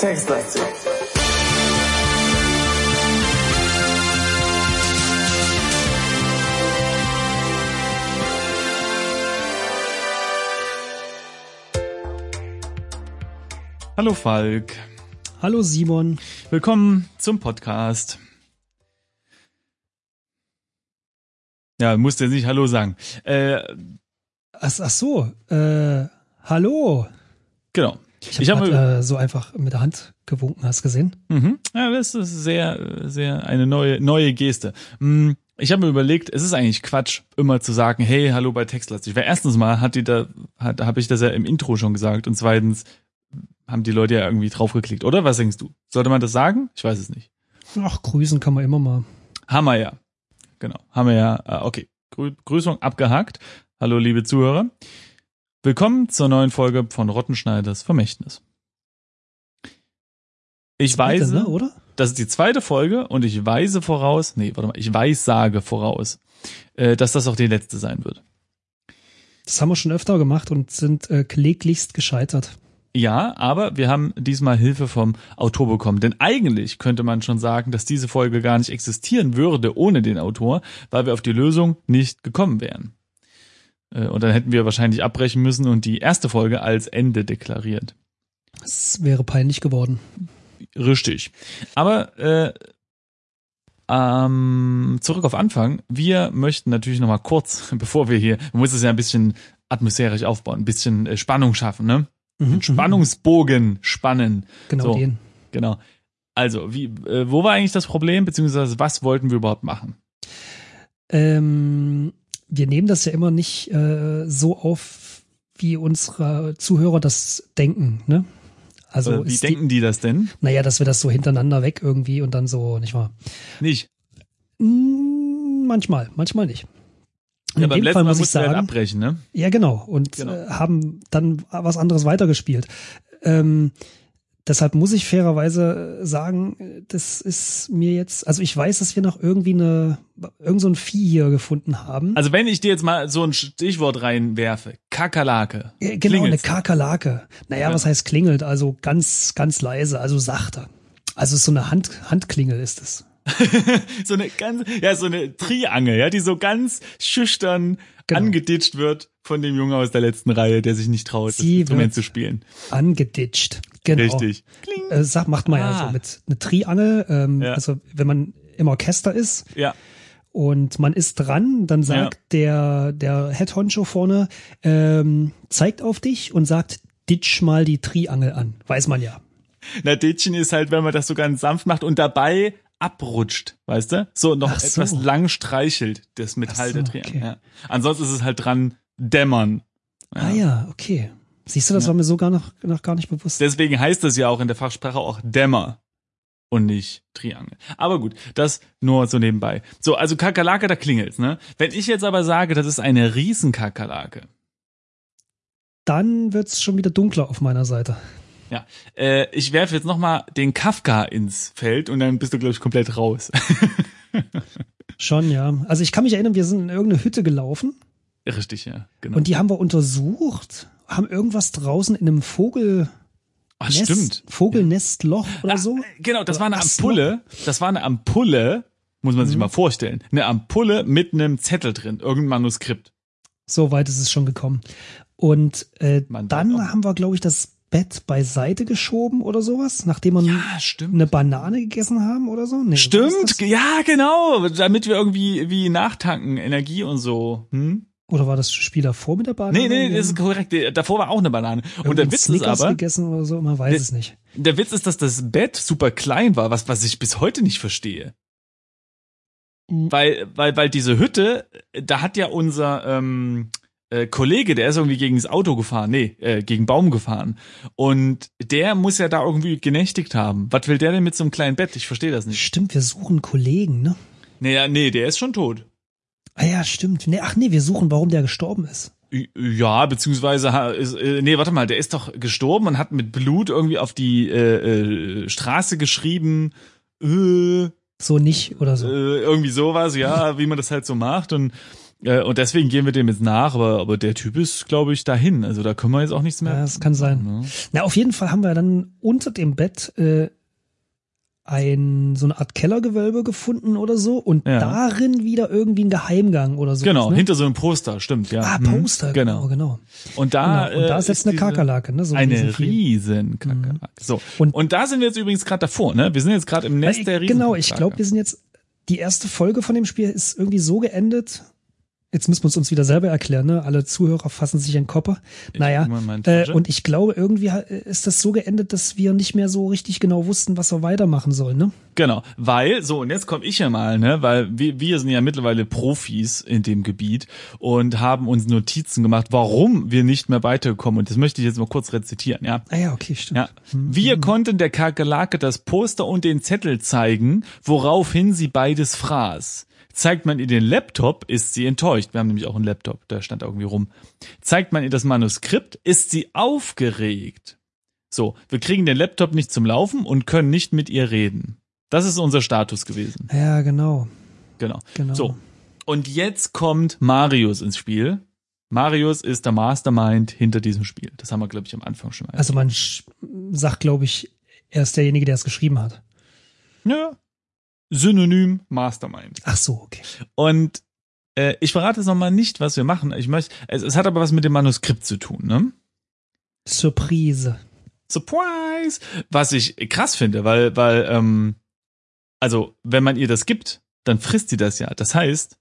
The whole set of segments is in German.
Textlastig. Hallo Falk. Hallo Simon. Willkommen zum Podcast. Ja, musst jetzt nicht Hallo sagen. Äh, ach, ach so, äh, hallo. genau. Ich habe hab, äh, so einfach mit der Hand gewunken, hast du gesehen? Mhm. Ja, das ist sehr, sehr eine neue, neue Geste. Hm, ich habe mir überlegt, es ist eigentlich Quatsch, immer zu sagen, hey, hallo bei Textlastig. Weil erstens mal hat die da, hat, habe ich das ja im Intro schon gesagt und zweitens haben die Leute ja irgendwie draufgeklickt, oder? Was denkst du? Sollte man das sagen? Ich weiß es nicht. Ach, grüßen kann man immer mal. Hammer ja. Genau. Haben wir ja. Äh, okay. Grü Grüßung abgehakt. Hallo, liebe Zuhörer. Willkommen zur neuen Folge von Rottenschneiders Vermächtnis. Ich zweite, weise, ne, oder? Das ist die zweite Folge und ich weise voraus, nee, warte mal, ich weiß, sage voraus, äh, dass das auch die letzte sein wird. Das haben wir schon öfter gemacht und sind äh, kläglichst gescheitert. Ja, aber wir haben diesmal Hilfe vom Autor bekommen. Denn eigentlich könnte man schon sagen, dass diese Folge gar nicht existieren würde ohne den Autor, weil wir auf die Lösung nicht gekommen wären. Äh, und dann hätten wir wahrscheinlich abbrechen müssen und die erste Folge als Ende deklariert. Es wäre peinlich geworden. Richtig. Aber äh, ähm, zurück auf Anfang. Wir möchten natürlich noch mal kurz, bevor wir hier, man muss es ja ein bisschen atmosphärisch aufbauen, ein bisschen äh, Spannung schaffen, ne? Mhm, mhm, Spannungsbogen spannen. Genau so, den. Genau. Also, wie, äh, wo war eigentlich das Problem, beziehungsweise was wollten wir überhaupt machen? Ähm, wir nehmen das ja immer nicht äh, so auf, wie unsere Zuhörer das denken, ne? Also äh, wie denken die, die, das denn? Naja, dass wir das so hintereinander weg irgendwie und dann so, nicht wahr? Nicht. Hm, manchmal, manchmal nicht. In ja, beim letzten Fall Mal muss ich halt sagen, abbrechen, ne? Ja, genau. Und genau. Äh, haben dann was anderes weitergespielt. Ähm, deshalb muss ich fairerweise sagen, das ist mir jetzt, also ich weiß, dass wir noch irgendwie eine, irgend so ein Vieh hier gefunden haben. Also wenn ich dir jetzt mal so ein Stichwort reinwerfe, Kakerlake. Ja, genau, Klingelt's. eine Kakerlake. Naja, ja. was heißt klingelt? Also ganz, ganz leise, also sachte. Also so eine Hand, Handklingel ist es. so eine ganz, ja, so eine Triangel, ja, die so ganz schüchtern genau. angeditscht wird von dem Jungen aus der letzten Reihe, der sich nicht traut, Sie das Instrument zu spielen. Angeditscht, genau. Richtig. Äh, sag, macht man ah. ja so mit einer Triangel, ähm, ja. also wenn man im Orchester ist. Ja. Und man ist dran, dann sagt ja. der, der Head Honcho vorne, ähm, zeigt auf dich und sagt, ditch mal die Triangel an. Weiß man ja. Na, ditchen ist halt, wenn man das so ganz sanft macht und dabei abrutscht, weißt du? So noch so. etwas lang streichelt, das Metall so, der Triangel. Okay. Ja. Ansonsten ist es halt dran dämmern. Ja. Ah ja, okay. Siehst du, das ja. war mir so gar noch, noch gar nicht bewusst. Deswegen heißt es ja auch in der Fachsprache auch Dämmer und nicht Triangel. Aber gut, das nur so nebenbei. So, also Kakerlake, da klingelt's, ne? Wenn ich jetzt aber sage, das ist eine Riesenkakerlake. Dann wird's schon wieder dunkler auf meiner Seite. Ja, äh, ich werfe jetzt nochmal den Kafka ins Feld und dann bist du, glaube ich, komplett raus. Schon, ja. Also ich kann mich erinnern, wir sind in irgendeine Hütte gelaufen. Richtig, ja, genau. Und die haben wir untersucht, haben irgendwas draußen in einem Vogel... Ach, stimmt. Vogelnestloch oder so. Ah, genau, das war eine Ampulle. Das war eine Ampulle, muss man sich mhm. mal vorstellen. Eine Ampulle mit einem Zettel drin, irgendein Manuskript. So weit ist es schon gekommen. Und äh, dann haben wir, glaube ich, das Bett beiseite geschoben oder sowas, nachdem wir ja, eine Banane gegessen haben oder so? Nee, stimmt, ja, genau, damit wir irgendwie wie nachtanken, Energie und so. Hm? Oder war das Spiel davor mit der Banane? Nee, nee, das ist korrekt. Davor war auch eine Banane. Und der Witz Snickers ist aber. gegessen oder so, man weiß der, es nicht. Der Witz ist, dass das Bett super klein war, was, was ich bis heute nicht verstehe. Mhm. Weil, weil, weil diese Hütte, da hat ja unser, ähm, äh, Kollege, der ist irgendwie gegen das Auto gefahren, nee, äh, gegen Baum gefahren. Und der muss ja da irgendwie genächtigt haben. Was will der denn mit so einem kleinen Bett? Ich verstehe das nicht. Stimmt, wir suchen Kollegen, ne? Naja, nee, der ist schon tot. Ah ja, stimmt. Nee, ach nee, wir suchen, warum der gestorben ist. Ja, beziehungsweise, äh, nee, warte mal, der ist doch gestorben und hat mit Blut irgendwie auf die äh, äh, Straße geschrieben, äh, so nicht oder so. Äh, irgendwie sowas, ja, wie man das halt so macht. Und Äh, und deswegen gehen wir dem jetzt nach, aber, aber der Typ ist, glaube ich, dahin. Also da können wir jetzt auch nichts mehr. Ja, das kann sein. Ne? Na, auf jeden Fall haben wir dann unter dem Bett äh, ein so eine Art Kellergewölbe gefunden oder so und Ja. darin wieder irgendwie ein Geheimgang oder so. Genau, ne? hinter so einem Poster, stimmt, ja. Ah, Mhm. Poster, Genau. genau, genau. Und da, genau. Und da äh, ist jetzt eine Kakerlake, ne? So ein Eine riesen Kakerlake. So. Und- Und, da sind wir jetzt übrigens gerade davor, ne? Wir sind jetzt gerade im Nest Weil, der riesen Genau, ich glaube, wir sind jetzt, die erste Folge von dem Spiel ist irgendwie so geendet. Jetzt müssen wir es uns wieder selber erklären, ne? Alle Zuhörer fassen sich in den Kopper. Naja, äh, und ich glaube, irgendwie ha- ist das so geendet, dass wir nicht mehr so richtig genau wussten, was wir weitermachen sollen, ne? Genau, weil, so, und jetzt komme ich ja mal, ne, weil wir, wir sind ja mittlerweile Profis in dem Gebiet und haben uns Notizen gemacht, warum wir nicht mehr weiterkommen. Und das möchte ich jetzt mal kurz rezitieren, ja. Ah ja, okay, stimmt. Ja. Wir konnten der Kakerlake das Poster und den Zettel zeigen, woraufhin sie beides fraß. Zeigt man ihr den Laptop, ist sie enttäuscht. Wir haben nämlich auch einen Laptop, der stand irgendwie rum. Zeigt man ihr das Manuskript, ist sie aufgeregt. So, wir kriegen den Laptop nicht zum Laufen und können nicht mit ihr reden. Das ist unser Status gewesen. Ja, genau. Genau. Genau. So. Und jetzt kommt Marius ins Spiel. Marius ist der Mastermind hinter diesem Spiel. Das haben wir, glaube ich, am Anfang schon mal. Also man sagt, glaube ich, er ist derjenige, der es geschrieben hat. ja. Synonym Mastermind. Ach so, okay. Und äh, ich verrate jetzt nochmal nicht, was wir machen. Ich möchte, es, es hat aber was mit dem Manuskript zu tun, ne? Surprise. Surprise! Was ich krass finde, weil, weil, ähm, also, wenn man ihr das gibt, dann frisst sie das ja. Das heißt,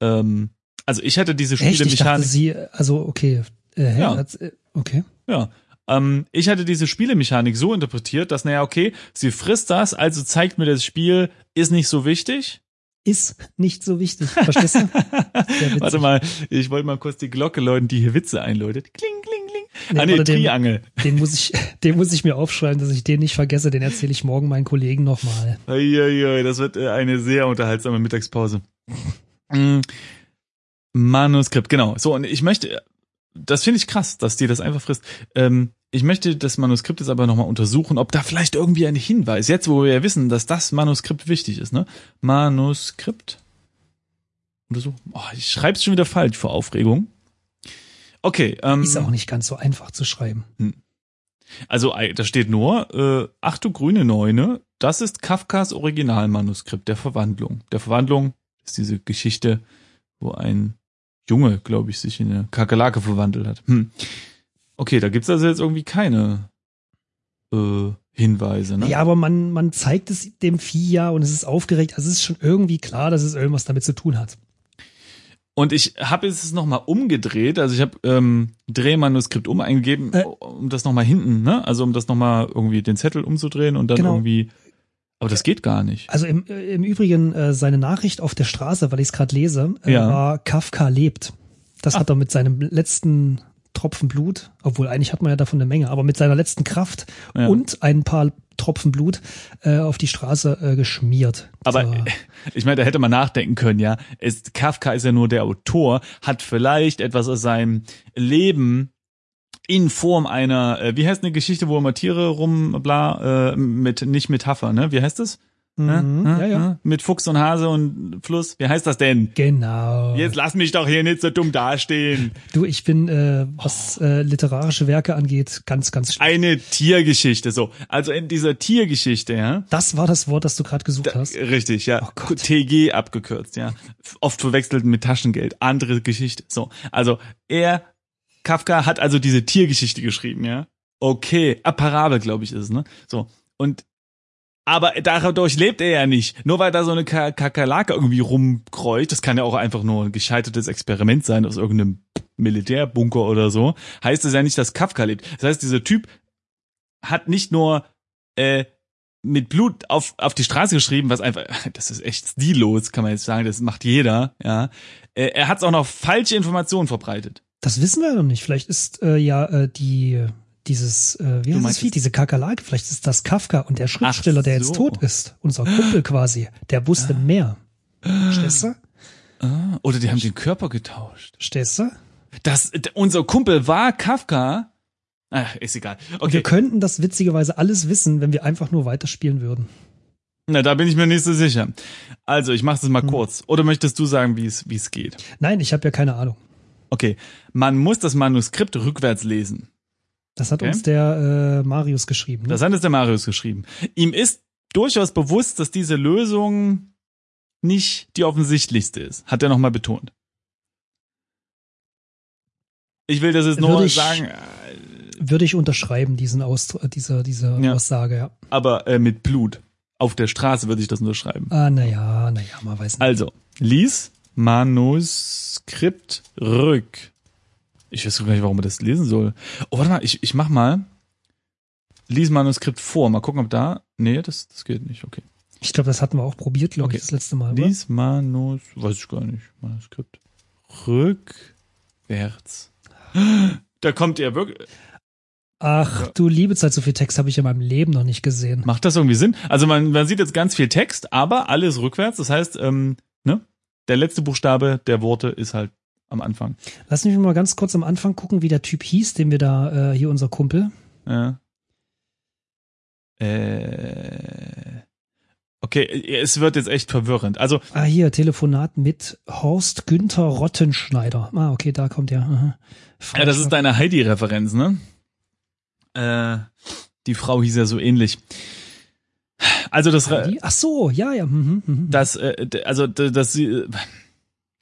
ähm, also ich hätte diese Echt? Ich dachte, Spielemechanik. sie, also okay. Äh, hä? Ja. Äh, okay. Ja. Ähm, ich hatte diese Spielemechanik so interpretiert, dass, naja, okay, sie frisst das, also zeigt mir das Spiel, ist nicht so wichtig. Ist nicht so wichtig. Verstehst du? Warte mal, ich wollte mal kurz die Glocke läuten, die hier Witze einläutet. Kling, kling, kling. Nee, ah, nee, den- Triangel. Den muss ich, den muss ich mir aufschreiben, dass ich den nicht vergesse. Den erzähle ich morgen meinen Kollegen nochmal. Uiuiui, das wird äh, eine sehr unterhaltsame Mittagspause. Mm, Manuskript, genau. So, und ich möchte, das finde ich krass, dass die das einfach frisst. Ähm, ich möchte das Manuskript jetzt aber nochmal untersuchen, ob da vielleicht irgendwie ein Hinweis, jetzt wo wir ja wissen, dass das Manuskript wichtig ist, ne? Manuskript. Untersuchen. Oh, ich schreibe es schon wieder falsch vor Aufregung. Okay, ähm, Ist auch nicht ganz so einfach zu schreiben. also ei, da steht nur, äh, ach du grüne Neune, das ist Kafkas Originalmanuskript der Verwandlung. Der Verwandlung ist diese Geschichte, wo ein Junge, glaube ich, sich in eine Kakerlake verwandelt hat. Hm. Okay, da gibt's also jetzt irgendwie keine äh, Hinweise, ne? Ja, aber man, man zeigt es dem Vieh ja und es ist aufgeregt. Also es ist schon irgendwie klar, dass es irgendwas damit zu tun hat. Und ich habe es nochmal umgedreht, also ich habe ähm, Drehmanuskript um eingegeben, Äh. um das nochmal hinten, ne? Also um das nochmal irgendwie den Zettel umzudrehen und dann Genau. irgendwie. Aber das geht gar nicht. Also im, äh, im Übrigen äh, seine Nachricht auf der Straße, weil ich es gerade lese, äh, Ja. war Kafka lebt. Das Ah. hat er mit seinem letzten Tropfen Blut, obwohl eigentlich hat man ja davon eine Menge, aber mit seiner letzten Kraft Ja. und ein paar Tropfen Blut äh, auf die Straße äh, geschmiert. Aber So. ich meine, da hätte man nachdenken können, ja. Es, Kafka ist ja nur der Autor, hat vielleicht etwas aus seinem Leben in Form einer, äh, wie heißt eine Geschichte, wo immer Tiere rum, bla, äh, mit, nicht Metapher, ne? Wie heißt das? Mhm, ja, ja. Hä? Mit Fuchs und Hase und Fluss. Wie heißt das denn? Genau. Jetzt lass mich doch hier nicht so dumm dastehen. Du, ich bin, äh, was äh, literarische Werke angeht, ganz, ganz schlecht. Eine Tiergeschichte, so. Also in dieser Tiergeschichte, ja. Das war das Wort, das du gerade gesucht Da, hast. richtig, ja. Oh. TG abgekürzt, ja. Oft verwechselt mit Taschengeld. Andere Geschichte. So. Also, er, Kafka hat also diese Tiergeschichte geschrieben, ja. Okay. Ah, Parabel, glaube ich, ist ne? So. Und, aber dadurch lebt er ja nicht. Nur weil da so eine Ka- Kakerlake irgendwie rumkreucht, das kann ja auch einfach nur ein gescheitertes Experiment sein aus irgendeinem Militärbunker oder so, heißt es ja nicht, dass Kafka lebt. Das heißt, dieser Typ hat nicht nur äh, mit Blut auf, auf die Straße geschrieben, was einfach, das ist echt stillos, kann man jetzt sagen, das macht jeder, ja. Äh, er hat auch noch falsche Informationen verbreitet. Das wissen wir noch nicht. Vielleicht ist äh, ja äh, die dieses, äh, wie heißt das Vieh, es- diese Kakerlake, vielleicht ist das Kafka und der Schriftsteller, der jetzt so. tot ist, unser Kumpel quasi, der wusste mehr. Verstehst du? Ah, oder die haben den Körper getauscht. Verstehst du? Das, unser Kumpel war Kafka. Ach, ist egal. Wir Okay. könnten das witzigerweise alles wissen, wenn wir einfach nur weiterspielen würden. Na, da bin ich mir nicht so sicher. Also, ich mache es mal Hm. kurz. Oder möchtest du sagen, wie es wie es geht? Nein, ich habe ja keine Ahnung. Okay, man muss das Manuskript rückwärts lesen. Das hat Okay. uns der äh, Marius geschrieben. Ne? Das hat es der Marius geschrieben. Ihm ist durchaus bewusst, dass diese Lösung nicht die offensichtlichste ist. Hat er nochmal betont. Ich will das jetzt nur Würde ich- sagen, äh, Würde ich unterschreiben, diesen Ausdru äh, diese, diese Ja. Aussage, ja. aber äh, mit Blut. Auf der Straße würde ich das unterschreiben. Ah, naja, naja, man weiß nicht. Also, lies Manuskript rück. Ich weiß gar nicht, warum man das lesen soll. Oh, warte mal, ich, ich mach mal. Lies Manuskript vor. Mal gucken, ob da. Nee, das, das geht nicht. Okay. Ich glaube, das hatten wir auch probiert, glaube Okay. ich, das letzte Mal. Lies Manus. Weiß ich gar nicht. Manuskript. Rückwärts. Da kommt er wirklich. Ach, du liebe Zeit, so viel Text habe ich in meinem Leben noch nicht gesehen. Macht das irgendwie Sinn? Also man, man sieht jetzt ganz viel Text, aber alles rückwärts. Das heißt, ähm, ne? Der letzte Buchstabe der Worte ist halt am Anfang. Lass mich mal ganz kurz am Anfang gucken, wie der Typ hieß, den wir da, äh, hier unser Kumpel. Ja. Äh, okay, es wird jetzt echt verwirrend. Also, Ah, hier, Telefonat mit Horst Günther Rottenschneider. Ah, okay, da kommt er. Ja, das ist deine Heidi-Referenz, ne? Äh, die Frau hieß ja so ähnlich. Also das, Ach so, ja, ja. Mhm, mhm. das, äh, also das,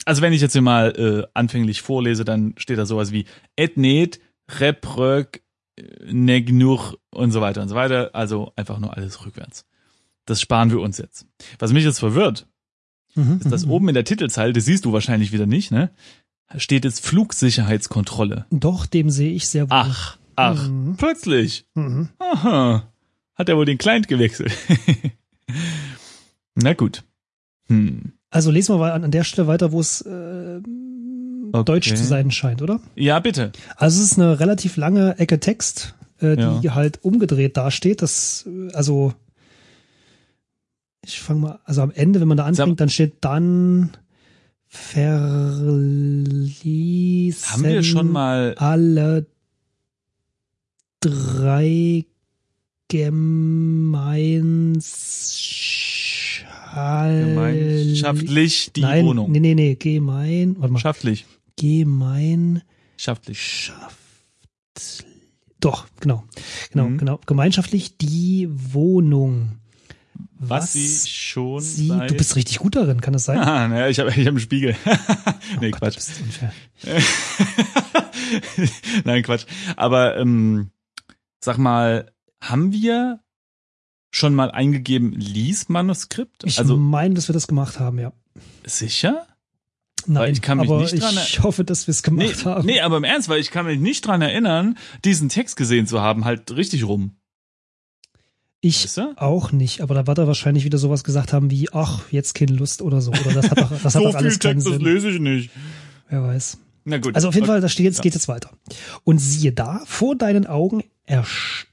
also wenn ich jetzt hier mal äh, anfänglich vorlese, dann steht da sowas wie etnet, repröck, negnur und so weiter und so weiter. Also einfach nur alles rückwärts. Das sparen wir uns jetzt. Was mich jetzt verwirrt, Mhm, ist das mhm. oben in der Titelzeile, das siehst du wahrscheinlich wieder nicht, ne? Steht jetzt Flugsicherheitskontrolle. Doch, dem sehe ich sehr wohl. Ach, ach, Mhm. plötzlich. Mhm. Aha. Hat er wohl den Client gewechselt. Na gut. Hm. Also lesen wir mal an, an der Stelle weiter, wo es äh, Okay. deutsch zu sein scheint, oder? Ja, bitte. Also es ist eine relativ lange Ecke Text, äh, die Ja. halt umgedreht dasteht. Das, äh, also ich fange mal, also am Ende, wenn man da anfängt, dann steht dann verließen Haben wir schon mal alle drei Gemeinschaftlich gemeinschaftlich die Nein, Wohnung? nee, nee, nee, gemein, warte mal, Schaftlich. Gemeinschaft, Schaftlich. doch, genau, genau, Mhm. genau, gemeinschaftlich die Wohnung. Was, sie schon sie, du bist richtig gut darin, kann das sein? Ah, naja, ich habe ich hab einen Spiegel. nee, Oh Gott, Quatsch. bist unfair. Nein, Quatsch. Aber ähm, sag mal, haben wir schon mal eingegeben Lies-Manuskript? Ich Also meine, dass wir das gemacht haben, ja. sicher? Nein, ich kann mich aber nicht dran ich hoffe, dass wir es gemacht Nee, haben. nee, aber im Ernst, weil ich kann mich nicht dran erinnern, diesen Text gesehen zu haben, halt richtig rum. ich Weißt du? auch nicht, aber da wird er wahrscheinlich wieder sowas gesagt haben wie, ach, jetzt keine Lust oder so. Oder das hat doch, das hat doch alles keinen Sinn. lese ich nicht. Wer weiß. Na gut. Also auf jeden Okay. Fall, da steht jetzt, Ja. geht jetzt weiter. Und siehe da, vor deinen Augen, ersch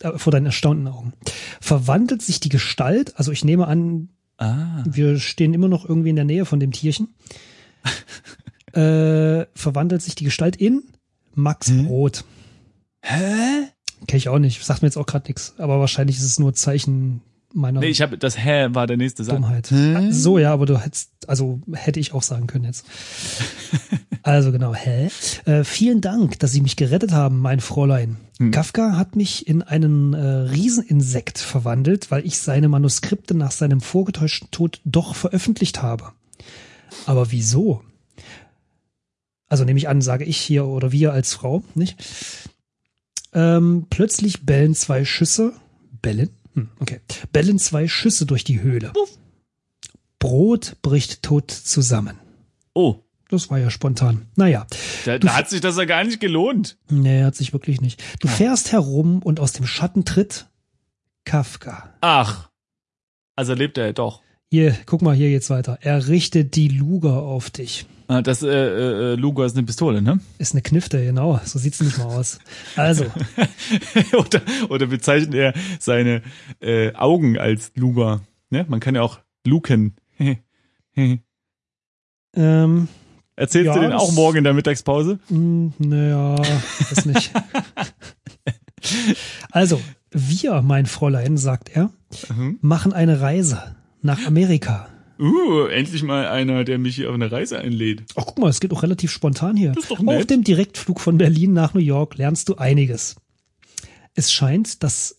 äh, vor deinen erstaunten Augen, verwandelt sich die Gestalt, also ich nehme an, Ah. wir stehen immer noch irgendwie in der Nähe von dem Tierchen, äh, verwandelt sich die Gestalt in Max Hm? Brot. Hä? Kenn ich auch nicht, sagt mir jetzt auch gerade nichts, aber wahrscheinlich ist es nur Zeichen meiner Nee, ich habe das Hä war der nächste Satz. Dummheit. Hä? So, ja, aber du hättest, also hätte ich auch sagen können jetzt. Also genau, hä? Äh, vielen Dank, dass Sie mich gerettet haben, mein Fräulein. Hm. Kafka hat mich in einen äh, Rieseninsekt verwandelt, weil ich seine Manuskripte nach seinem vorgetäuschten Tod doch veröffentlicht habe. Aber wieso? Also nehme ich an, sage ich hier oder wir als Frau, nicht? Ähm, plötzlich bellen zwei Schüsse. Bellen? Hm, okay. Bellen zwei Schüsse durch die Höhle. Brot bricht tot zusammen. Oh, Das war ja spontan. Naja, da, da hat sich das ja gar nicht gelohnt. nee, hat sich wirklich nicht. Du Ah. fährst herum und aus dem Schatten tritt Kafka. Ach. Also lebt er ja doch. Hier, guck mal, hier geht's weiter. Er richtet die Luger auf dich. Ah, Das äh, äh, Luger ist eine Pistole, ne? Ist eine Knifte, genau. So sieht's nicht mal aus. Also, oder, oder bezeichnet er seine äh, Augen als Luger? Ne? Man kann ja auch luken. ähm, Erzählst Ja, du den auch morgen in der Mittagspause? Hm, naja, weiß nicht. Also, wir, mein Fräulein, sagt er, mhm. machen eine Reise nach Amerika. Uh, endlich mal einer, der mich hier auf eine Reise einlädt. Ach, guck mal, es geht auch relativ spontan hier. Das ist doch nett. Auf dem Direktflug von Berlin nach New York lernst du einiges. Es scheint, dass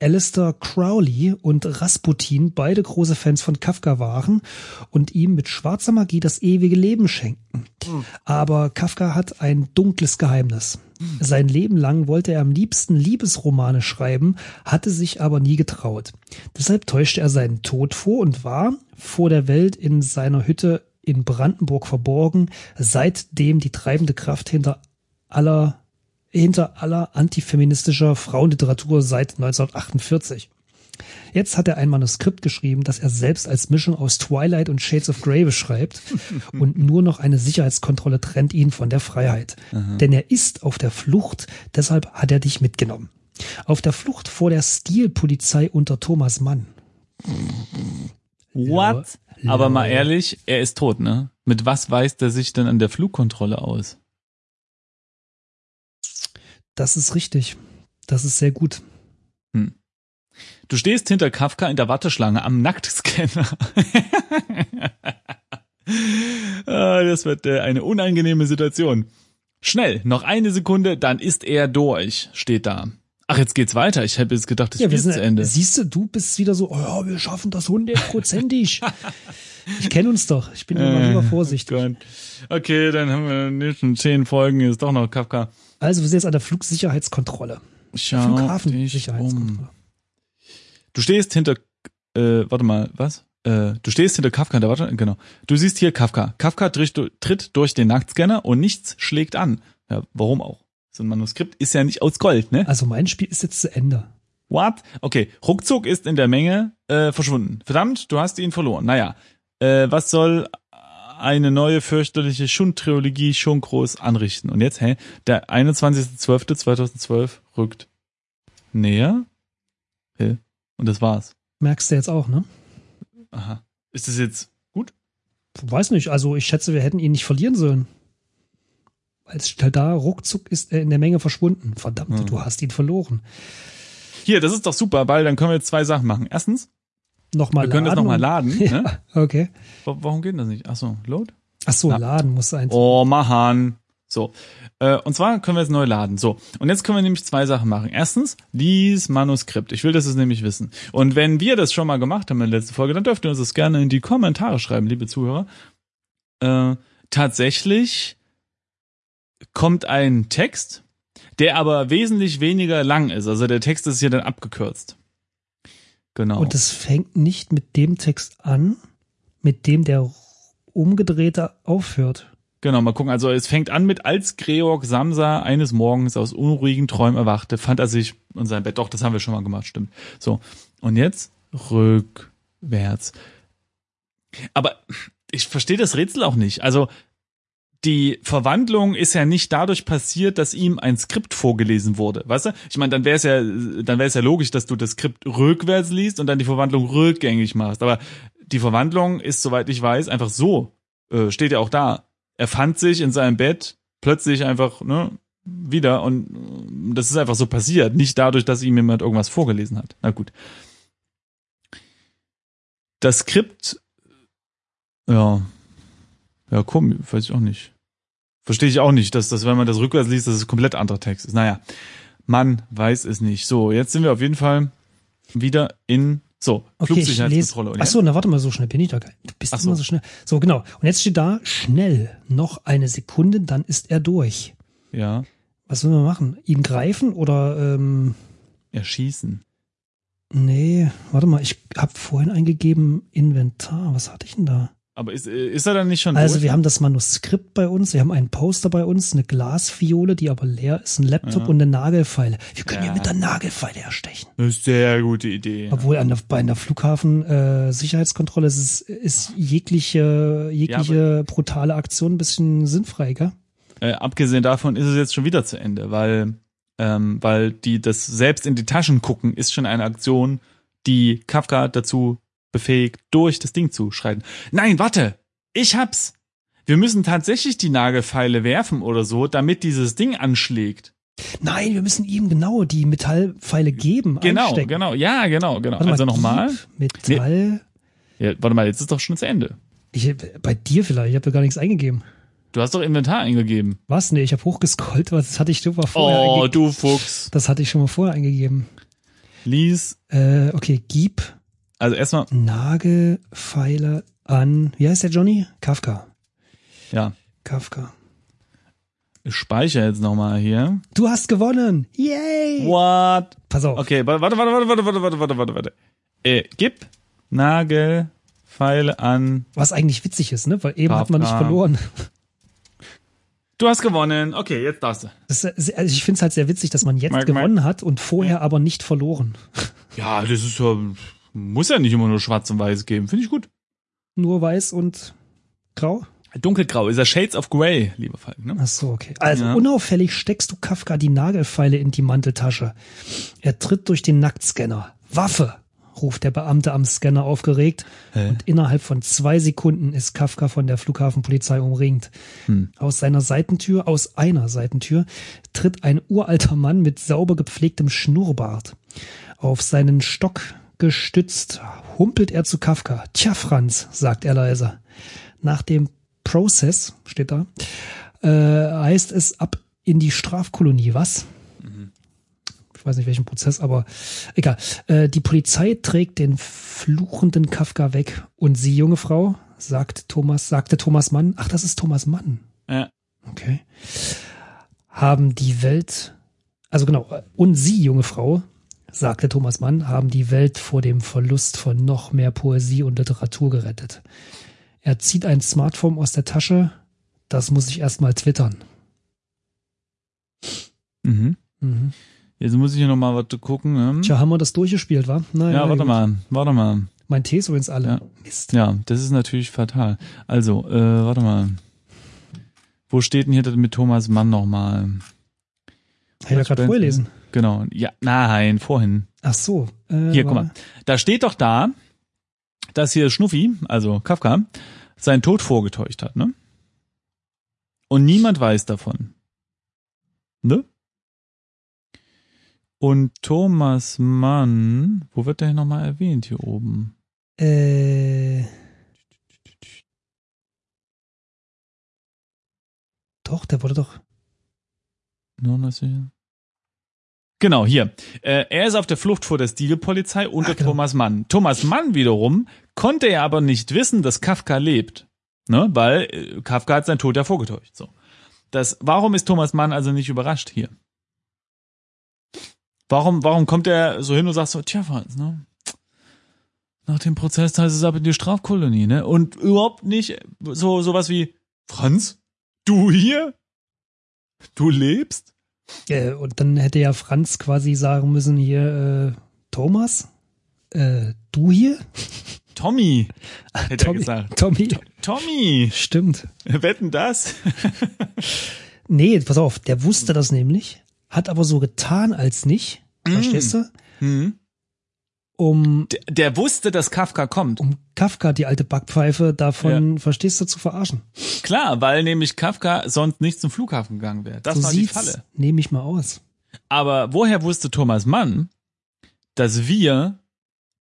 Alistair Crowley und Rasputin beide große Fans von Kafka waren und ihm mit schwarzer Magie das ewige Leben schenkten. Aber Kafka hat ein dunkles Geheimnis. Sein Leben lang wollte er am liebsten Liebesromane schreiben, hatte sich aber nie getraut. Deshalb täuschte er seinen Tod vor und war vor der Welt in seiner Hütte in Brandenburg verborgen, seitdem die treibende Kraft hinter aller hinter aller antifeministischer Frauenliteratur seit 1948. Jetzt hat er ein Manuskript geschrieben, das er selbst als Mischung aus Twilight und Shades of Grey beschreibt und nur noch eine Sicherheitskontrolle trennt ihn von der Freiheit. Aha. Denn er ist auf der Flucht, deshalb hat er dich mitgenommen. Auf der Flucht vor der Stilpolizei unter Thomas Mann. What? Aber mal ehrlich, er ist tot, ne? Mit was weist er sich denn an der Flugkontrolle aus? Das ist richtig. Das ist sehr gut. Hm. Du stehst hinter Kafka in der Warteschlange am Nacktscanner. ah, das wird äh, eine unangenehme Situation. Schnell, noch eine Sekunde, dann ist er durch, steht da. Ach, jetzt geht's weiter. Ich hätte jetzt gedacht, das ja, ist zu Ende. Siehst du, du bist wieder so, oh ja, wir schaffen das hundertprozentig. ich kenne uns doch. Ich bin immer lieber vorsichtig. Oh okay, dann haben wir in den nächsten zehn Folgen ist doch noch Kafka. Also wir sind jetzt an der Flugsicherheitskontrolle. Schau Flughafensicherheitskontrolle. Um. Du stehst hinter, äh, warte mal, was? Äh, du stehst hinter Kafka, da warte, genau. Du siehst hier Kafka. Kafka tritt, tritt durch den Nacktscanner und nichts schlägt an. Ja, warum auch? So ein Manuskript ist ja nicht aus Gold, ne? Also mein Spiel ist jetzt zu Ende. What? Okay, ruckzuck ist in der Menge äh, verschwunden. Verdammt, du hast ihn verloren. Naja, äh, was soll eine neue fürchterliche Schund-Trilogie schon groß anrichten. Und jetzt, hä? Der 21.12.2012 rückt näher. Hä? Und das war's. Merkst du jetzt auch, ne? Aha. Ist das jetzt gut? Weiß nicht. Also ich schätze, wir hätten ihn nicht verlieren sollen. Als steht da, ruckzuck ist er in der Menge verschwunden. Verdammt, hm. du hast ihn verloren. Hier, das ist doch super, weil dann können wir jetzt zwei Sachen machen. Erstens, nochmal laden. Wir können das nochmal laden. Ja, ne? Okay. Warum geht das nicht? Achso, Load? Achso, laden muss sein. Oh, Mahan. So. Äh, und zwar können wir jetzt neu laden. So. Und jetzt können wir nämlich zwei Sachen machen. Erstens, lies Manuskript. Ich will das nämlich wissen. Und wenn wir das schon mal gemacht haben in der letzten Folge, dann dürft ihr uns das gerne in die Kommentare schreiben, liebe Zuhörer. Äh, tatsächlich kommt ein Text, der aber wesentlich weniger lang ist. Also der Text ist hier dann abgekürzt. Genau. Und es fängt nicht mit dem Text an, mit dem der umgedrehte aufhört. Genau, mal gucken. Also es fängt an mit, als Georg Samsa eines Morgens aus unruhigen Träumen erwachte, fand er sich in seinem Bett. Doch, das haben wir schon mal gemacht, stimmt. So. Und jetzt rückwärts. Aber ich verstehe das Rätsel auch nicht. Also die Verwandlung ist ja nicht dadurch passiert, dass ihm ein Skript vorgelesen wurde, weißt du? Ich meine, dann wäre es ja, dann wäre es ja logisch, dass du das Skript rückwärts liest und dann die Verwandlung rückgängig machst. Aber die Verwandlung ist, soweit ich weiß, einfach so. Äh, steht ja auch da. Er fand sich in seinem Bett plötzlich einfach ne, wieder und das ist einfach so passiert, nicht dadurch, dass ihm jemand irgendwas vorgelesen hat. Na gut. Das Skript, ja, ja, komm, weiß ich auch nicht. Verstehe ich auch nicht, dass das, wenn man das rückwärts liest, dass es komplett anderer Text ist. Naja, man weiß es nicht. So, jetzt sind wir auf jeden Fall wieder in so, okay, Flugsicherheitskontrolle. Ach so, na warte mal, so schnell bin ich da Du bist so. immer so schnell. So, genau. Und jetzt steht da, schnell, noch eine Sekunde, dann ist er durch. Ja. Was sollen wir machen? Ihn greifen oder ähm, erschießen? Nee, warte mal, ich habe vorhin eingegeben Inventar. Was hatte ich denn da? Aber ist, äh, ist er dann nicht schon Also durch? wir haben das Manuskript bei uns, wir haben einen Poster bei uns, eine Glasfiole, die aber leer ist, ein Laptop ja. und eine Nagelfeile. Wir können ja, ja mit der Nagelfeile erstechen. Das ist eine sehr gute Idee. Obwohl an der, bei einer Flughafen äh, ist, ist jegliche, jegliche ja, brutale Aktion ein bisschen sinnfrei, gell? Äh, abgesehen davon ist es jetzt schon wieder zu Ende, weil, ähm, weil die das selbst in die Taschen gucken, ist schon eine Aktion, die Kafka dazu befähigt, durch das Ding zu schreiten. Nein, warte, ich hab's. Wir müssen tatsächlich die Nagelfeile werfen oder so, damit dieses Ding anschlägt. Nein, wir müssen ihm genau die Metallpfeile geben. Genau, einstecken. genau. Ja, genau, genau. Warte also mal, nochmal. Metall. Ja, warte mal, jetzt ist doch schon das Ende. Ich, bei dir vielleicht, ich habe da gar nichts eingegeben. Du hast doch Inventar eingegeben. Was? Nee, ich habe hochgescrollt, was das hatte ich schon mal vorher Oh, du Fuchs. Das hatte ich schon mal vorher eingegeben. Lies. Äh, okay, gib Also erstmal, Nagelpfeile an. Wie heißt der Johnny? Kafka. ja. Kafka. Ich speichere jetzt nochmal hier. Du hast gewonnen. Yay! What? Pass auf. Okay, warte, warte, warte, warte, warte, warte, warte, warte, warte. Äh, gib Nagelpfeile an. Was eigentlich witzig ist, ne? Weil eben hat man nicht Kafka. verloren. Du hast gewonnen. Okay, jetzt darfst du. Das also ich finde es halt sehr witzig, dass man jetzt Mark, gewonnen hat und vorher aber nicht verloren. Ja, das ist ja, muss ja nicht immer nur schwarz und weiß geben. Finde ich gut. Nur weiß und grau. Dunkelgrau ist ja Shades of Grey, lieber Falk, ne? Ach so, okay. Also Ja. unauffällig steckst du Kafka die Nagelfeile in die Manteltasche. Er tritt durch den Nacktscanner. Waffe! ruft der Beamte am Scanner aufgeregt. Hä? Und innerhalb von zwei Sekunden ist Kafka von der Flughafenpolizei umringt. Hm. Aus seiner Seitentür, aus einer Seitentür, tritt ein uralter Mann mit sauber gepflegtem Schnurrbart. Auf seinen Stock gestützt humpelt er zu Kafka. Tja, Franz, sagt er leise. Nach dem Process, steht da, äh, heißt es ab in die Strafkolonie. Was? Ich weiß nicht welchen Prozess, aber egal. Äh, die Polizei trägt den fluchenden Kafka weg. Und Sie, junge Frau, sagt Thomas, sagte Thomas Mann. Ach, das ist Thomas Mann. Ja. Okay. Haben die Welt, also genau, und Sie, junge Frau, sagte Thomas Mann, haben die Welt vor dem Verlust von noch mehr Poesie und Literatur gerettet. Er zieht ein Smartphone aus der Tasche. Das muss ich erstmal twittern. Mhm. Mhm. Jetzt muss ich hier nochmal was gucken. Ne? Tja, haben wir das durchgespielt, wa? Naja, ja, warte gut. mal, warte mal. Mein Tee ist übrigens alle. Ja. Mist. Ja, das ist natürlich fatal. Also, äh, warte mal. Wo steht denn hier das mit Thomas Mann nochmal? Hätte ich ja gerade vorgelesen. Genau. Ja, nein, vorhin. Ach so. Äh, Hier, guck mal. Da steht doch da, dass hier Schnuffi, also Kafka, seinen Tod vorgetäuscht hat, ne? Und niemand weiß davon. Ne? Und Thomas Mann, wo wird der nochmal erwähnt hier oben? Äh, doch, der wurde doch. Nur das hier. Genau, hier. Äh, er ist auf der Flucht vor der Stilpolizei unter Ach, genau. Thomas Mann. Thomas Mann wiederum konnte er aber nicht wissen, dass Kafka lebt. Ne? Weil äh, Kafka hat seinen Tod ja vorgetäuscht. So. Das, warum ist Thomas Mann also nicht überrascht hier? Warum, warum kommt er so hin und sagt so, tja, Franz, ne? Nach dem Prozess heißt es ab in die Strafkolonie, ne? Und überhaupt nicht so, sowas wie, Franz, du hier? Du lebst? Äh, und dann hätte ja Franz quasi sagen müssen hier, äh, Thomas, äh, du hier? Tommy, hätte er Tommy, gesagt. Tommy, Tommy, stimmt. wetten das? Nee, pass auf, der wusste das nämlich, hat aber so getan als nicht, Mm. verstehst du? Hm. Um, Der, der wusste, dass Kafka kommt. um Kafka, die alte Backpfeife, davon, verstehst du, zu verarschen. Klar, weil nämlich Kafka sonst nicht zum Flughafen gegangen wäre. Das so war die Falle. nehme ich mal aus. Aber woher wusste Thomas Mann, dass wir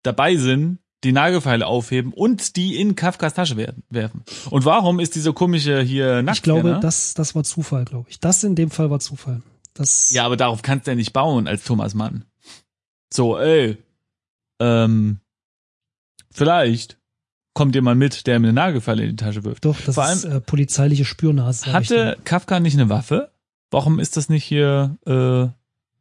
dabei sind, die Nagelfeile aufheben und die in Kafkas Tasche werfen? Und warum ist dieser komische hier Ich glaube, Nacktscanner? das, das war Zufall, glaube ich. Das in dem Fall war Zufall. Das, Ja, aber darauf kannst du ja nicht bauen als Thomas Mann. So, ey, ähm, vielleicht kommt jemand mit, der mir eine Nagelfeile in die Tasche wirft. doch, das vor ist äh, polizeiliche Spürnase. Hatte Kafka nicht eine Waffe? Warum ist das nicht hier äh,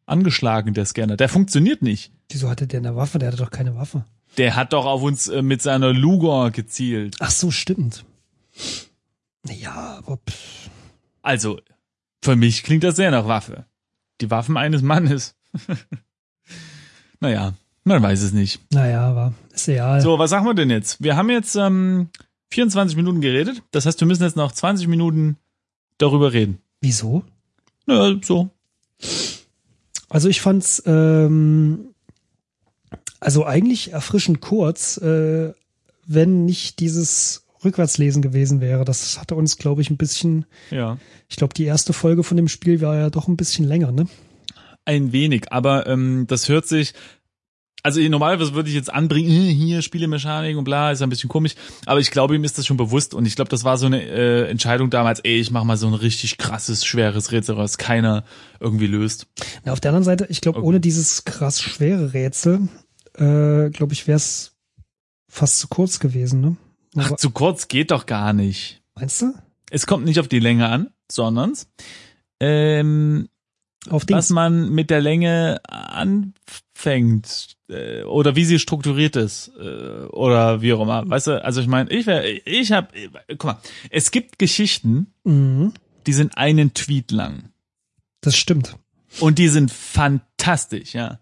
angeschlagen, der Scanner? Der funktioniert nicht. Wieso hatte der eine Waffe? Der hatte doch keine Waffe. Der hat doch auf uns äh, mit seiner Luger gezielt. Ach so, stimmt. Ja, aber pff, Also, für mich klingt das sehr nach Waffe. Die Waffen eines Mannes. naja, man weiß es nicht. naja, war ist egal. So, was sagen wir denn jetzt? Wir haben jetzt ähm, 24 Minuten geredet. Das heißt, wir müssen jetzt noch 20 Minuten darüber reden. Wieso? Ja, so. Also ich fand's ähm, also eigentlich erfrischend kurz, äh, wenn nicht dieses Rückwärtslesen gewesen wäre. Das hatte uns, glaube ich, ein bisschen. Ja. Ich glaube, die erste Folge von dem Spiel war ja doch ein bisschen länger, ne? ein wenig, aber ähm, das hört sich also normalerweise würde ich jetzt anbringen, hier Spielemechanik und bla, ist ein bisschen komisch, aber ich glaube, ihm ist das schon bewusst und ich glaube, das war so eine äh, Entscheidung damals, ey, ich mach mal so ein richtig krasses, schweres Rätsel, was keiner irgendwie löst. Na, auf der anderen Seite, ich glaube, okay. ohne dieses krass schwere Rätsel, äh, glaube ich, wäre es fast zu kurz gewesen, ne? Aber Ach, zu kurz geht doch gar nicht. Meinst du? Es kommt nicht auf die Länge an, sondern ähm, auf was man mit der Länge anfängt äh, oder wie sie strukturiert ist äh, oder wie auch immer. Weißt du, also ich meine, ich wäre, ich habe, guck mal, es gibt Geschichten, mhm. die sind einen Tweet lang. Das stimmt. Und die sind fantastisch, ja.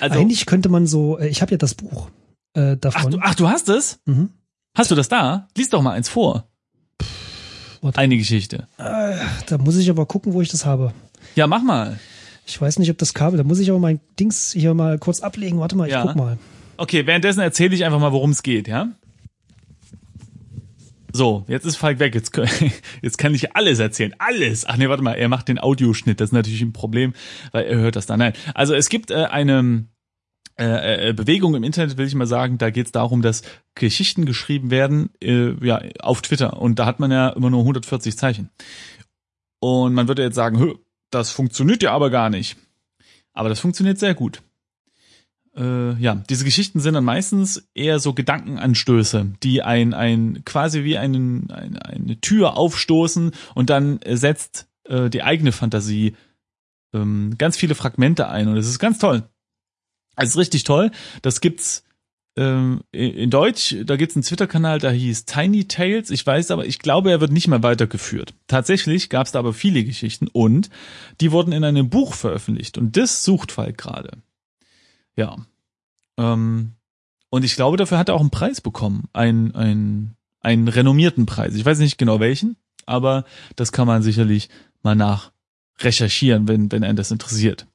Also, Eigentlich könnte man so, äh, ich habe ja das Buch äh, davon. Ach du, ach, du hast es? Mhm. Hast du das da? Lies doch mal eins vor. Pff, Eine Geschichte. Äh, da muss ich aber gucken, wo ich das habe. Ja, mach mal. Ich weiß nicht, ob das Kabel, da muss ich aber mein Dings hier mal kurz ablegen. Warte mal, ich ja. guck mal. Okay, währenddessen erzähle ich einfach mal, worum es geht, ja? So, jetzt ist Falk weg. Jetzt, jetzt kann ich alles erzählen. Alles. Ach nee, warte mal, er macht den Audioschnitt. Das ist natürlich ein Problem, weil er hört das dann. Nein. Also es gibt äh, eine äh, äh, Bewegung im Internet, will ich mal sagen. Da geht es darum, dass Geschichten geschrieben werden äh, ja, auf Twitter. Und da hat man ja immer nur 140 Zeichen. Und man würde jetzt sagen, das funktioniert ja aber gar nicht. Aber das funktioniert sehr gut. Äh, ja, diese Geschichten sind dann meistens eher so Gedankenanstöße, die ein, ein quasi wie einen, ein, eine Tür aufstoßen und dann setzt äh, die eigene Fantasie ähm, ganz viele Fragmente ein und es ist ganz toll. Es ist richtig toll. Das gibt's ähm, in Deutsch, da gibt's einen Twitter-Kanal, der hieß Tiny Tales. Ich weiß aber, ich glaube, er wird nicht mehr weitergeführt. Tatsächlich gab's da aber viele Geschichten und die wurden in einem Buch veröffentlicht und das sucht Falk gerade. Ja. Ähm, und ich glaube, dafür hat er auch einen Preis bekommen. Ein, ein, einen renommierten Preis. Ich weiß nicht genau welchen, aber das kann man sicherlich mal nach recherchieren, wenn, wenn einen das interessiert.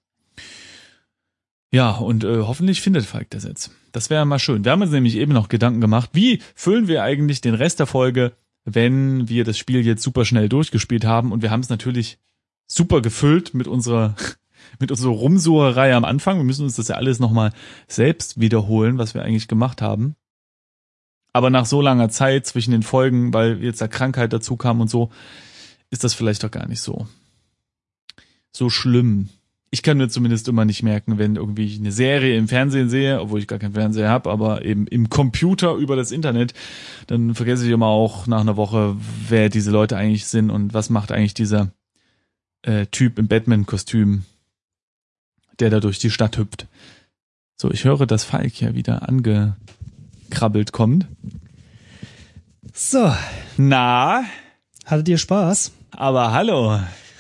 Ja, und äh, hoffentlich findet Falk das jetzt. Das wäre mal schön. Wir haben uns nämlich eben noch Gedanken gemacht, wie füllen wir eigentlich den Rest der Folge, wenn wir das Spiel jetzt super schnell durchgespielt haben. Und wir haben es natürlich super gefüllt mit unserer mit unserer Rumsucherei am Anfang. Wir müssen uns das ja alles nochmal selbst wiederholen, was wir eigentlich gemacht haben. Aber nach so langer Zeit zwischen den Folgen, weil jetzt da Krankheit dazu kam und so, ist das vielleicht doch gar nicht so so schlimm ich kann mir zumindest immer nicht merken, wenn irgendwie ich eine Serie im Fernsehen sehe, obwohl ich gar keinen Fernseher habe, aber eben im Computer über das Internet, dann vergesse ich immer auch nach einer Woche, wer diese Leute eigentlich sind und was macht eigentlich dieser äh, Typ im Batman-Kostüm, der da durch die Stadt hüpft. So, ich höre, dass Falk ja wieder angekrabbelt kommt. So. Na? Hattet ihr Spaß? Aber hallo.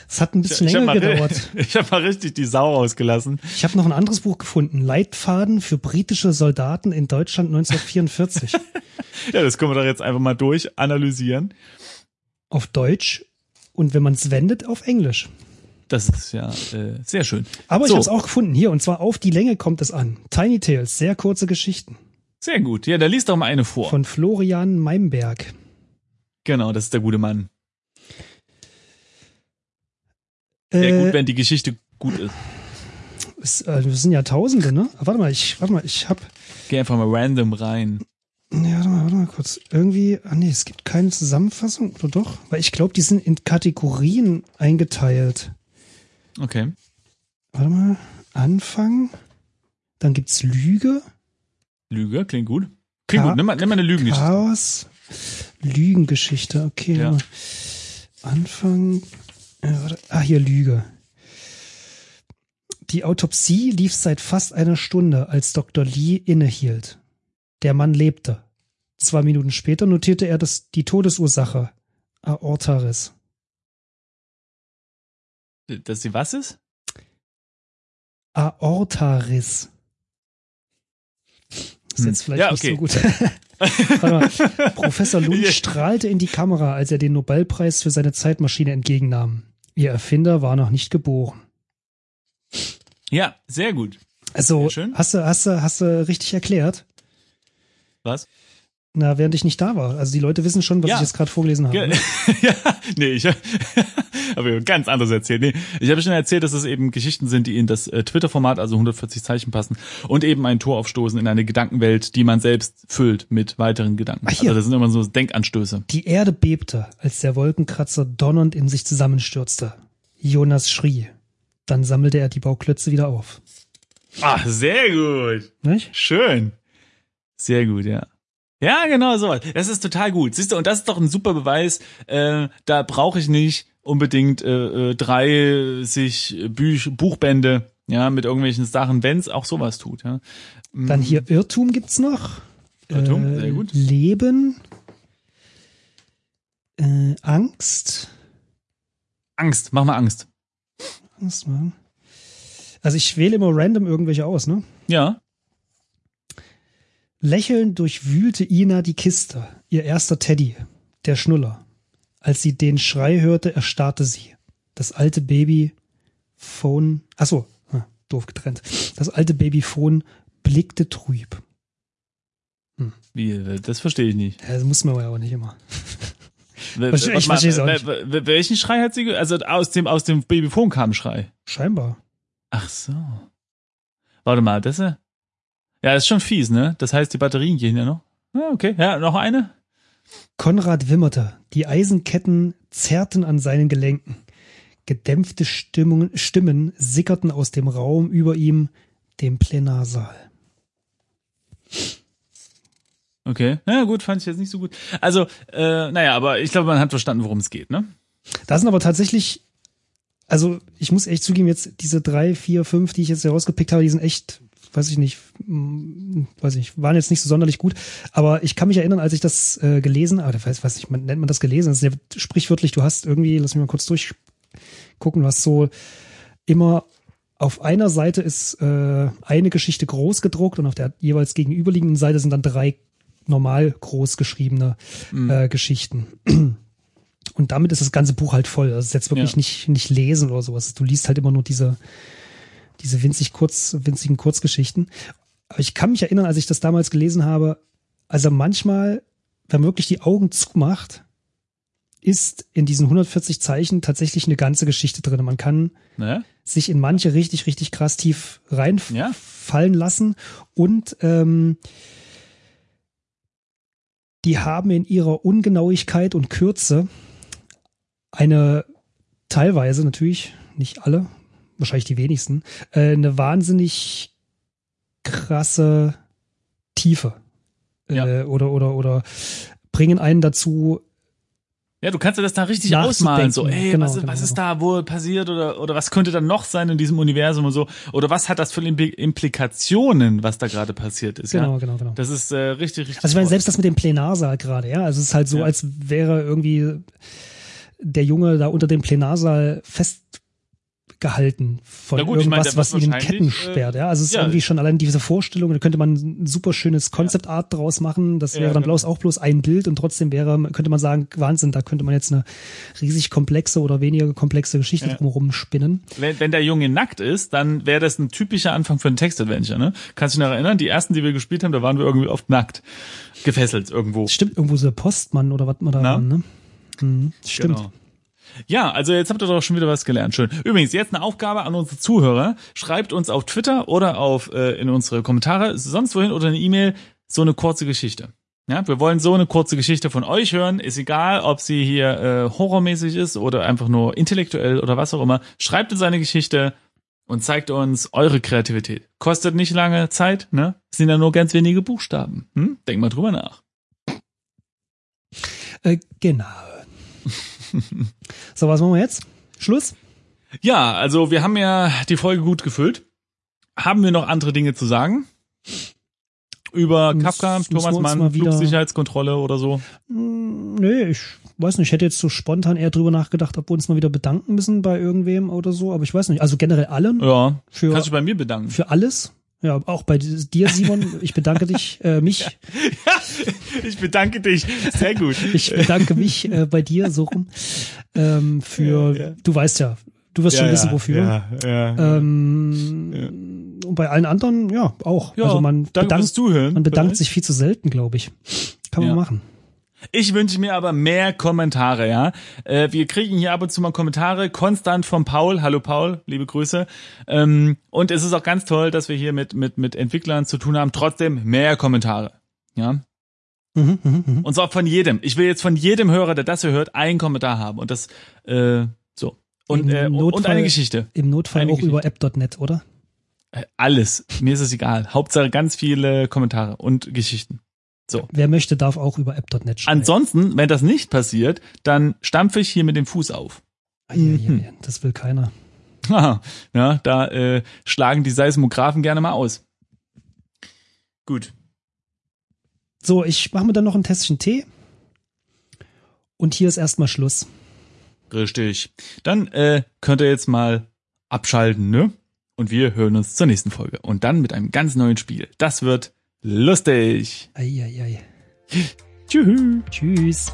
Es hat ein bisschen ich, länger ich gedauert. ich habe mal richtig die Sau rausgelassen. Ich habe noch ein anderes Buch gefunden. Leitfaden für britische Soldaten in Deutschland 1944. ja, das können wir doch jetzt einfach mal durch analysieren. Auf Deutsch und wenn man es wendet, auf Englisch. Das ist ja äh, sehr schön. Aber so. ich habe es auch gefunden hier und zwar auf die Länge kommt es an. Tiny Tales, sehr kurze Geschichten. Sehr gut. Ja, da liest doch mal eine vor. Von Florian Meimberg. Genau, das ist der gute Mann. Sehr äh, gut, wenn die Geschichte gut ist. Es, äh, das sind ja Tausende, ne? Warte mal, ich, warte mal, ich hab. Geh einfach mal random rein. Ja, warte mal, warte mal kurz. Irgendwie, ah nee, es gibt keine Zusammenfassung, oder doch? Weil ich glaube, die sind in Kategorien eingeteilt. Okay. Warte mal, Anfang. Dann gibt's Lüge. Lüge, klingt gut. Klingt Ka gut, nimm mal, nimm mal eine Lügengeschichte. Chaos. Lügengeschichte, okay. Ja. Anfang, Ah, hier Lüge. Die Autopsie lief seit fast einer Stunde, als Dr. Lee innehielt. Der Mann lebte. Zwei Minuten später notierte er das, die Todesursache. Aortaris. Dass sie was ist? Aortaris. Ist jetzt hm. vielleicht ja, okay. nicht so gut. mal, Professor Lund strahlte in die Kamera, als er den Nobelpreis für seine Zeitmaschine entgegennahm. Ihr Erfinder war noch nicht geboren. Ja, sehr gut. Also, sehr hast du, hast du, hast du richtig erklärt? Was? Na, während ich nicht da war. Also die Leute wissen schon, was Ja. ich jetzt gerade vorgelesen habe. Ja, ne? ja, nee, ich habe ganz anderes erzählt. Nee, ich habe schon erzählt, dass es eben Geschichten sind, die in das äh, Twitter-Format, also 140 Zeichen passen und eben ein Tor aufstoßen in eine Gedankenwelt, die man selbst füllt mit weiteren Gedanken. Ach, hier. also das sind immer so Denkanstöße. Die Erde bebte, als der Wolkenkratzer donnernd in sich zusammenstürzte. Jonas schrie. Dann sammelte er die Bauklötze wieder auf. Ah, sehr gut. Nicht? Schön. Sehr gut, ja. Ja, genau so. Das ist total gut. Siehst du, und das ist doch ein super Beweis. Äh, da brauche ich nicht unbedingt äh, äh, 30 Büch Buchbände, ja, mit irgendwelchen Sachen, wenn es auch sowas tut. Ja. Dann hier Irrtum gibt's noch. Irrtum, Äh, sehr gut. Leben. Äh, Angst. Angst, mach mal Angst. Angst machen. Also ich wähle immer random irgendwelche aus, ne? Ja. Lächelnd durchwühlte Ina die Kiste, ihr erster Teddy, der Schnuller. Als sie den Schrei hörte, erstarrte sie. Das alte Babyphone, ach so, ah, doof getrennt. Das alte Babyphone blickte trüb. Wie, äh, das verstehe ich nicht. Ja, das muss man ja auch nicht immer. Warte ich mal, versteh's auch nicht. wel- wel- Welchen Schrei hat sie? ge- Also aus dem aus dem Babyphone kam ein Schrei. Scheinbar. Ach so. Warte mal, das ist ja ist schon fies, ne? Das heißt, die Batterien gehen ja noch. Ja, okay. Ja, noch eine. Konrad wimmerte, die Eisenketten zerrten an seinen Gelenken. Gedämpfte Stimmungen, Stimmen sickerten aus dem Raum über ihm, dem Plenarsaal. Okay. Ja, gut, fand ich jetzt nicht so gut. Also, äh, naja, aber ich glaube, man hat verstanden, worum es geht, ne? Da sind aber tatsächlich, also ich muss echt zugeben, jetzt diese drei, vier, fünf, die ich jetzt herausgepickt habe, die sind echt, weiß ich nicht, mm, weiß ich, nicht, waren jetzt nicht so sonderlich gut. Aber ich kann mich erinnern, als ich das äh, gelesen, aber weiß, weiß nicht, man nennt man das gelesen, das ist ja sprichwörtlich, du hast irgendwie, lass mich mal kurz durchgucken, du hast so immer auf einer Seite ist äh, eine Geschichte groß gedruckt und auf der jeweils gegenüberliegenden Seite sind dann drei normal groß geschriebene äh, Geschichten. Und damit ist das ganze Buch halt voll. Also es ist jetzt wirklich Ja. nicht, nicht lesen oder sowas. Du liest halt immer nur diese, diese winzig kurz, winzigen Kurzgeschichten. Aber ich kann mich erinnern, als ich das damals gelesen habe, also manchmal, wenn man wirklich die Augen zumacht, ist in diesen 140 Zeichen tatsächlich eine ganze Geschichte drin. Man kann Ne? sich in manche richtig, richtig krass tief Ja. reinfallen lassen und ähm, die haben in ihrer Ungenauigkeit und Kürze eine teilweise natürlich, nicht alle, wahrscheinlich die wenigsten, äh, eine wahnsinnig krasse Tiefe. Ja. Äh, oder, oder, oder bringen einen dazu, Ja, du kannst dir das da richtig ausmalen. So, ey, Genau, was, genau, was ist genau. da wohl passiert oder, oder was könnte da noch sein in diesem Universum und so? Oder was hat das für Impli- Implikationen, was da gerade passiert ist? genau, ja? genau, genau. Das ist äh, richtig, richtig. Also ich meine, selbst das mit dem Plenarsaal gerade, ja. Also es ist halt so, Ja. als wäre irgendwie der Junge da unter dem Plenarsaal festgehalten von gut, irgendwas, meine, was wird ihn in wahrscheinlich, Ketten sperrt, ja. Also es ist ja. irgendwie schon allein diese Vorstellung, da könnte man ein super schönes Concept Art draus machen. Das Ja, wäre dann genau. bloß auch bloß ein Bild und trotzdem wäre, könnte man sagen, Wahnsinn, da könnte man jetzt eine riesig komplexe oder weniger komplexe Geschichte Ja. drumherum spinnen. wenn, wenn der Junge nackt ist, dann wäre das ein typischer Anfang für ein Textadventure, ne? Kannst du dich noch erinnern? Die ersten, die wir gespielt haben, da waren wir irgendwie oft nackt. Gefesselt irgendwo. Stimmt, irgendwo so der Postmann oder was man da Na? ne? Mhm, stimmt. Genau. Ja, also jetzt habt ihr doch schon wieder was gelernt. Schön. Übrigens, jetzt eine Aufgabe an unsere Zuhörer. Schreibt uns auf Twitter oder auf äh, in unsere Kommentare, sonst wohin oder eine E-Mail, so eine kurze Geschichte. Ja, wir wollen so eine kurze Geschichte von euch hören. Ist egal, ob sie hier äh, horrormäßig ist oder einfach nur intellektuell oder was auch immer. Schreibt uns eine Geschichte und zeigt uns eure Kreativität. Kostet nicht lange Zeit, ne? Sind ja nur ganz wenige Buchstaben. Hm? Denk mal drüber nach. Äh, genau. so, was machen wir jetzt? Schluss? Ja, also wir haben ja die Folge gut gefüllt. Haben wir noch andere Dinge zu sagen? Über Muss- Kafka, Thomas Mann, Flugsicherheitskontrolle oder so? Hm, Nee, ich weiß nicht. Ich hätte jetzt so spontan eher drüber nachgedacht, ob wir uns mal wieder bedanken müssen bei irgendwem oder so. Aber ich weiß nicht. Also generell allen. Ja, Für, kannst du bei mir bedanken. für alles. Ja, auch bei dir, Simon. Ich bedanke dich, äh, mich. Ich bedanke dich. Sehr gut. Ich bedanke mich äh, bei dir so rum. Ähm, für, Ja, ja. du weißt ja, du wirst schon wissen, wofür. Ja, ja. Ähm, Und bei allen anderen, ja, auch. ja also man bedankt, man bedankt sich viel zu selten, glaube ich. Kann man ja. machen. Ich wünsche mir aber mehr Kommentare, ja. Äh, wir kriegen hier ab und zu mal Kommentare, konstant von Paul. Hallo Paul, liebe Grüße. Ähm, und es ist auch ganz toll, dass wir hier mit, mit, mit Entwicklern zu tun haben. Trotzdem mehr Kommentare, ja. Mhm, mh, mh. Und zwar von jedem. Ich will jetzt von jedem Hörer, der das hier hört, einen Kommentar haben. Und das, äh, so. Und, äh, Notfall, und eine Geschichte. Im Notfall eine auch Geschichte. über app.net, oder? Äh, alles. Mir ist es egal. Hauptsache ganz viele Kommentare und Geschichten. So. Wer möchte, darf auch über app.net schreiben. Ansonsten, wenn das nicht passiert, dann stampfe ich hier mit dem Fuß auf. Ah, ja, ja, ja. Das will keiner. ja, da äh, schlagen die Seismographen gerne mal aus. Gut. So, ich mache mir dann noch ein Tässchen Tee. Und hier ist erstmal Schluss. Richtig. Dann äh, könnt ihr jetzt mal abschalten, ne? Und wir hören uns zur nächsten Folge. Und dann mit einem ganz neuen Spiel. Das wird lustig. Eieiei. Tschüss. Tschüss.